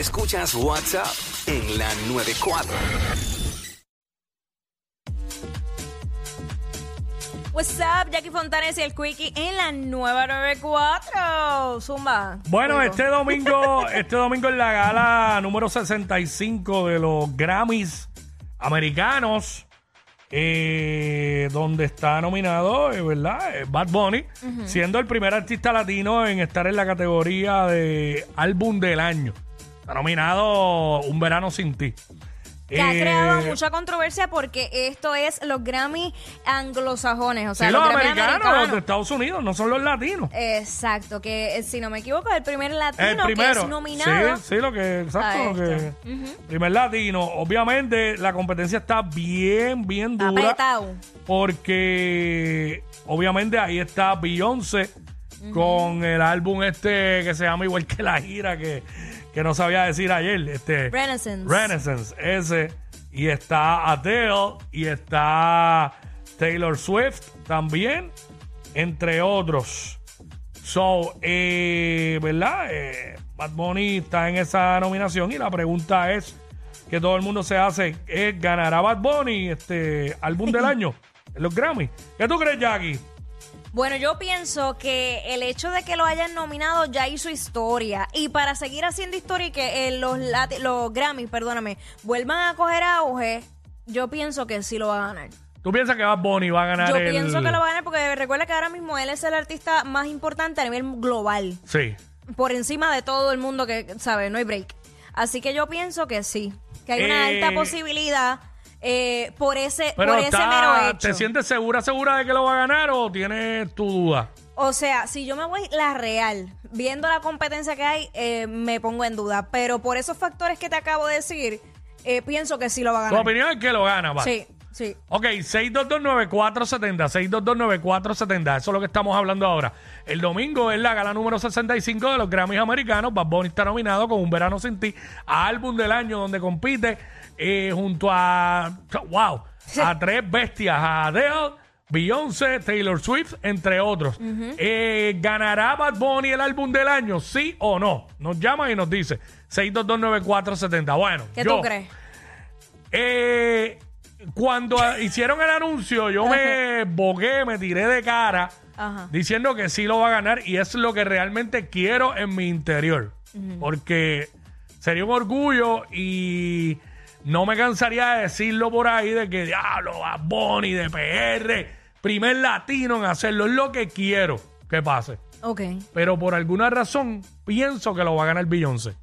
Escuchas WhatsApp en la 94. What's up, Jackie Fontanes y el Quickie en la nueva 94. Zumba. Bueno, Fuego. este domingo, este domingo en la gala número 65 de los Grammys americanos, eh, donde está nominado, eh, ¿verdad? Eh, Bad Bunny, siendo el primer artista latino en estar en la categoría de álbum del año. Está nominado Un Verano Sin Ti. Que ha Eh, creado mucha controversia porque esto es los Grammy anglosajones, o sea, sí, los, Grammy americanos, los de Estados Unidos, no son los latinos. Exacto, que eh, si no me equivoco es el primer latino El primero. que es nominado. Sí, sí, lo que, exacto, lo que. esto. Primer latino. Obviamente, la competencia está bien, bien dura. Apretado. Porque, obviamente, ahí está Beyoncé con el álbum este que se llama igual que la gira que, que no sabía decir ayer. Este, Renaissance. Renaissance, ese. Y está Adele y está Taylor Swift también, entre otros. So, eh, ¿verdad? Eh, Bad Bunny está en esa nominación y la pregunta es que todo el mundo se hace, ¿es ¿ganará Bad Bunny este álbum del año en los Grammy? ¿Qué tú crees, Jackie? Bueno, yo pienso que el hecho de que lo hayan nominado ya hizo historia. Y para seguir haciendo historia y que eh, los, lati- los Grammys, perdóname, vuelvan a coger auge, yo pienso que sí lo va a ganar. ¿Tú piensas que Bad Bunny va a ganar Yo el- pienso que lo va a ganar porque recuerda que ahora mismo él es el artista más importante a nivel global. Sí. Por encima de todo el mundo que, sabe, no hay break. Así que yo pienso que sí. Que hay una Eh, alta posibilidad eh, por ese, Pero por ese está- mero hecho. ¿te sientes segura, segura de que lo va a ganar o tienes tu duda? O sea, si yo me voy la real, viendo la competencia que hay, eh, me pongo en duda. Pero por esos factores que te acabo de decir, eh, pienso que sí lo va a Tu ganar. opinión es que lo gana, va. Sí, sí. Ok, 6229470, 6229470, eso es lo que estamos hablando ahora. El domingo es la gala número 65 de los Grammys americanos. Bad Bunny está nominado con Un Verano Sin Ti, a álbum del año donde compite eh, junto a, wow, a tres bestias, a Adele, Beyoncé, Taylor Swift, entre otros. Eh, ¿Ganará Bad Bunny el álbum del año, sí o no? Nos llama y nos dice 6229470. Bueno, ¿Qué yo, tú crees? eh, cuando a- hicieron el anuncio, yo me bogué, me tiré de cara Ajá. diciendo que sí lo va a ganar y es lo que realmente quiero en mi interior. Porque sería un orgullo y no me cansaría de decirlo por ahí de que diablo, Bad Bunny de PR, primer latino en hacerlo, es lo que quiero que pase. Ok. Pero por alguna razón pienso que lo va a ganar Beyoncé.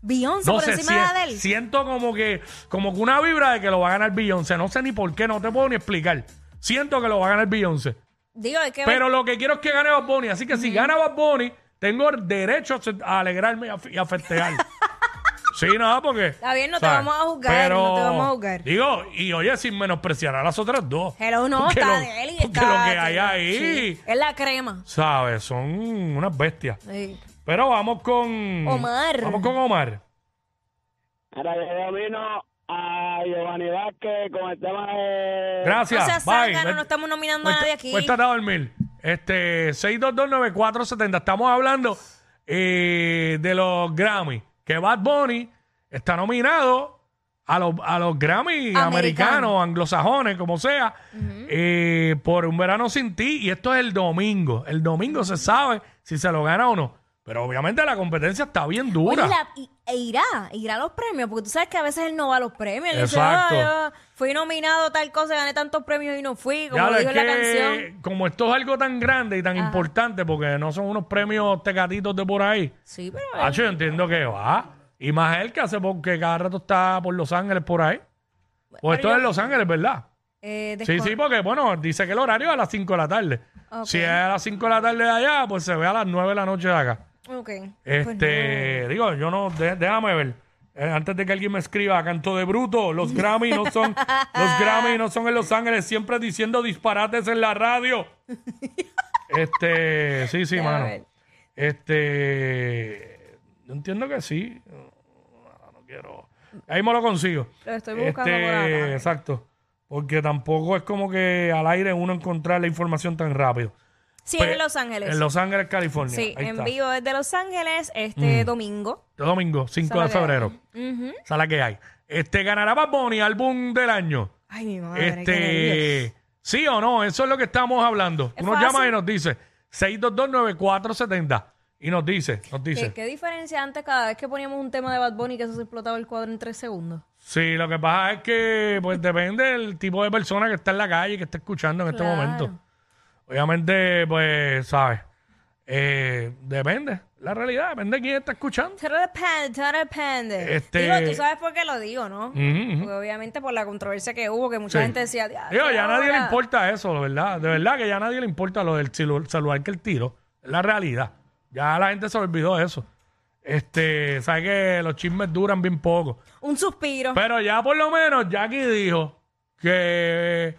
Beyoncé por sé, encima de Adele. siento como que, como que una vibra de que lo va a ganar Beyoncé. No sé ni por qué, no te puedo ni explicar. Siento que lo va a ganar Beyoncé. Digo, es que Pero lo que quiero es que gane Bad Bunny. Así que si gana Bad Bunny, tengo el derecho a se- a alegrarme y a, fe- y a festejar. sí, no, porque... Está bien, no te vamos a juzgar, no te vamos a juzgar. Digo, y oye, sin menospreciar a las otras dos. Hello, no, Porque está lo- Adele y porque está lo que hay ahí- Es la crema. ¿Sabes? Son unas bestias. Sí. Pero vamos con... Omar. Vamos con Omar. Ahora yo a Giovanni Vázquez con el tema de... Gracias. No seas Bye. no estamos nominando a Cuesta- nadie aquí. Cuéstate a dormir. Este, 6229470. Estamos hablando eh, de los Grammy. Que Bad Bunny está nominado a los, a los Grammy Americano. americanos, anglosajones, como sea, eh, por Un Verano Sin Ti. Y esto es el domingo. El domingo se sabe si se lo gana o no. Pero obviamente la competencia está bien dura. Oye, la- y- e irá, irá a los premios, porque tú sabes que a veces él no va a los premios. Él dice, Exacto. "Ah, yo fui nominado tal cosa, gané tantos premios y no fui, como Ya, es dijo en la que canción. como esto es algo tan grande y tan importante, porque no son unos premios tecatitos de por ahí, Sí, pero... Ah, yo entiendo que va. Y más él que hace porque cada rato está por Los Ángeles por ahí. Pues esto es Los Ángeles, ¿verdad? eh, Sí, descon- sí, porque bueno, dice que el horario es a las 5 de la tarde. Ok. Si es a las 5 de la tarde de allá, pues se ve a las 9 de la noche de acá. Ok. Este, digo, yo no, déjame ver. Eh, antes de que alguien me escriba, canto de bruto, los Grammy no son, los Grammy no son en Los Ángeles, siempre diciendo disparates en la radio. Este, sí, sí, Déjame mano. ver. Este, yo entiendo que sí. No, no quiero. Ahí me lo consigo. Lo estoy buscando Este, por acá. Exacto. Porque tampoco es como que al aire uno encontrar la información tan rápido. Sí, Pues, en Los Ángeles. En Los Ángeles, California. sí, Ahí en está. vivo desde Los Ángeles este Mm. domingo. Este domingo, 5 de Esa es la que febrero. Ujú. Esa es la que hay. Este, ganará Bad Bunny, álbum del año. Ay, mi madre, qué nervios. Este, sí o no, eso es lo que estamos hablando. Es Tú nos fácil. llamas y nos dice 6229470 y nos dice, nos ¿Qué, dice. qué diferencia antes cada vez que poníamos un tema de Bad Bunny que eso se explotaba el cuadro en tres segundos? Sí, lo que pasa es que pues depende del tipo de persona que está en la calle y que está escuchando en este Claro. momento. Obviamente, pues, ¿sabes? Eh, depende. La realidad depende de quién está escuchando. Todo depende, todo depende. Este- Digo, tú sabes por qué lo digo, ¿no? Ujú, ujú. Porque obviamente por la controversia que hubo, que mucha Sí. gente decía, "Diablo, Digo, ya a nadie le ahora". importa eso, de verdad. De verdad que ya a nadie le importa lo del celu- celular que el tiro. Es la realidad. Ya la gente se olvidó de eso. Este, sabe que los chismes duran bien poco. Un suspiro. Pero ya por lo menos Jackie dijo que,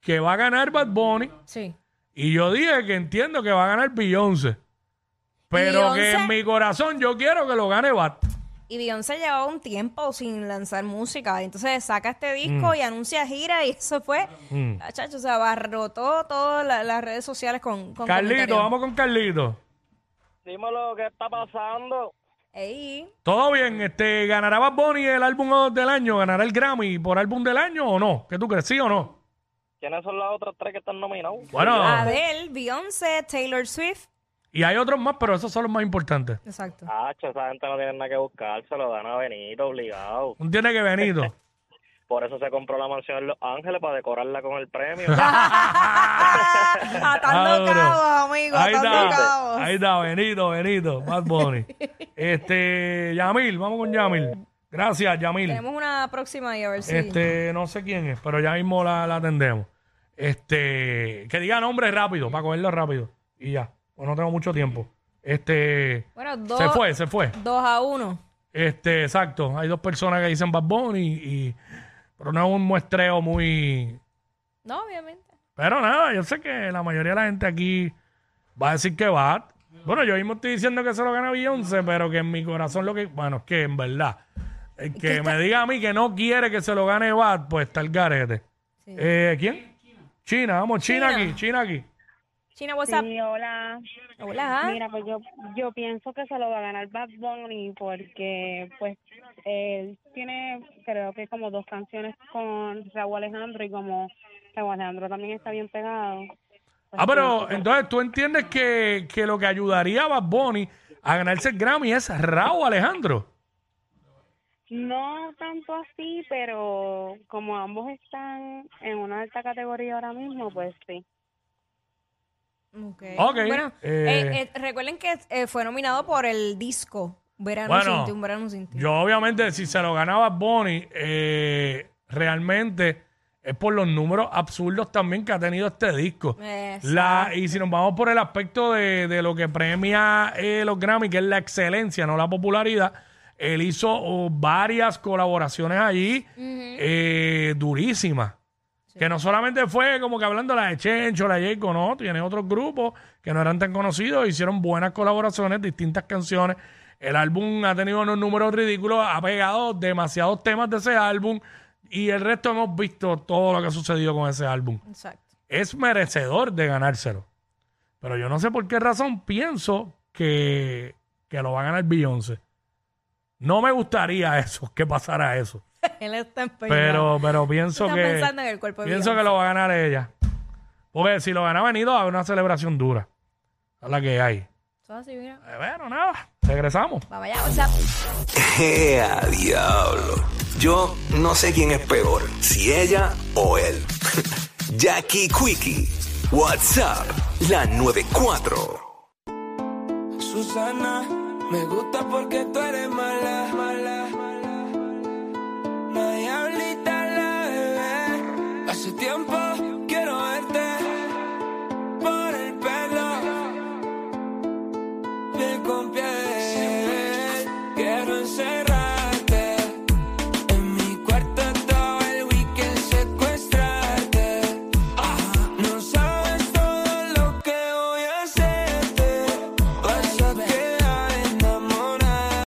que va a ganar Bad Bunny. sí. Y yo dije que entiendo que va a ganar Beyoncé. Pero que Beyoncé? en mi corazón yo quiero que lo gane Bad. Y Beyoncé llevaba un tiempo sin lanzar música. Entonces saca este disco y anuncia gira y eso fue, Mm. ah, chacho, o sea, abarrotó todas la- las redes sociales con, con Carlito, comentarios. vamos con Carlito. Dímelo, ¿qué está pasando? Ey, Todo bien, este, ¿ganará Bad Bunny el álbum del año? ¿Ganará el Grammy por álbum del año o no? ¿Qué tú crees, sí o no? ¿Quiénes son las otras tres que están nominados? Bueno, Adele, Beyoncé, Taylor Swift. y hay otros más, pero esos son los más importantes. Exacto. Hacho, esa gente no tiene nada que buscar, se lo dan a Benito obligado. Un tiene que Benito. Por eso se compró la mansión en LosÁngeles para decorarla con el premio. Atando cabos, amigo, Ahí atando está, cabos. ahí está, Benito, Benito, Bad Bunny. Este, Yamil, vamos con Yamil. Gracias, Yamil. Tenemos una próxima y a ver si... Este, no sé quién es, pero ya mismo la, la atendemos. Este, que diga nombre rápido, para cogerlo rápido. Y ya, pues no tengo mucho tiempo. Este, Bueno, dos, se fue, se fue. dos a uno. Este, exacto. Hay dos personas que dicen Bad Bunny y, pero no es un muestreo muy, No, obviamente. pero nada, yo sé que la mayoría de la gente aquí va a decir que Bad. Bueno, yo mismo estoy diciendo que se lo gana Beyoncé, pero que en mi corazón lo que, bueno, es que en verdad, el que me diga a mí que no quiere que se lo gane Bad, pues está el garete. Sí. Eh, ¿Quién? China, vamos, China, China. aquí, China aquí. China, WhatsApp. Sí, hola. Hola. Mira, pues yo, yo pienso que se lo va a ganar Bad Bunny porque, pues, él tiene, creo que como dos canciones con Raúl Alejandro y como Raúl Alejandro también está bien pegado. pues Ah, pero que- entonces tú entiendes que, que lo que ayudaría a Bad Bunny a ganarse el Grammy es Raúl Alejandro. No tanto así, pero como ambos están en una alta categoría ahora mismo, pues sí. Ok. Ok, Bueno, eh, eh, eh, recuerden que eh, fue nominado por el disco Verano Bueno, sin ti, un verano sin ti. Yo obviamente si se lo ganaba Bonnie, eh, realmente es por los números absurdos también que ha tenido este disco. La, y si nos vamos por el aspecto de, de lo que premia eh, los Grammy, que es la excelencia, no la popularidad, él hizo oh, varias colaboraciones allí eh, durísimas. Que no solamente fue como que hablando la de Chencho, la de Jacob, no, tiene otros grupos que no eran tan conocidos, hicieron buenas colaboraciones, distintas canciones. El álbum ha tenido unos números ridículos, ha pegado demasiados temas de ese álbum y el resto hemos visto todo lo que ha sucedido con ese álbum. Exacto. Es merecedor de ganárselo. Pero yo no sé por qué razón pienso que, que lo va a ganar Beyoncé. No me gustaría eso, que pasara eso. Él está empeñado. Pero, pero pienso que. pensando en el cuerpo de Pienso que Beyoncé. lo va a ganar ella. Porque si lo gana a haber una celebración dura. Es la que hay. Eso así, mira. Eh, bueno, nada. Regresamos. Vamos allá, WhatsApp. ¡Ea, diablo! Yo no sé quién es peor, si ella o él. Jackie Quickie, WhatsApp, la 94. Susana, me gusta porque tú eres mala, mala. mala, La diablita la bebé. Hace tiempo quiero verte por el pelo. Piel con piel. Quiero encerrar.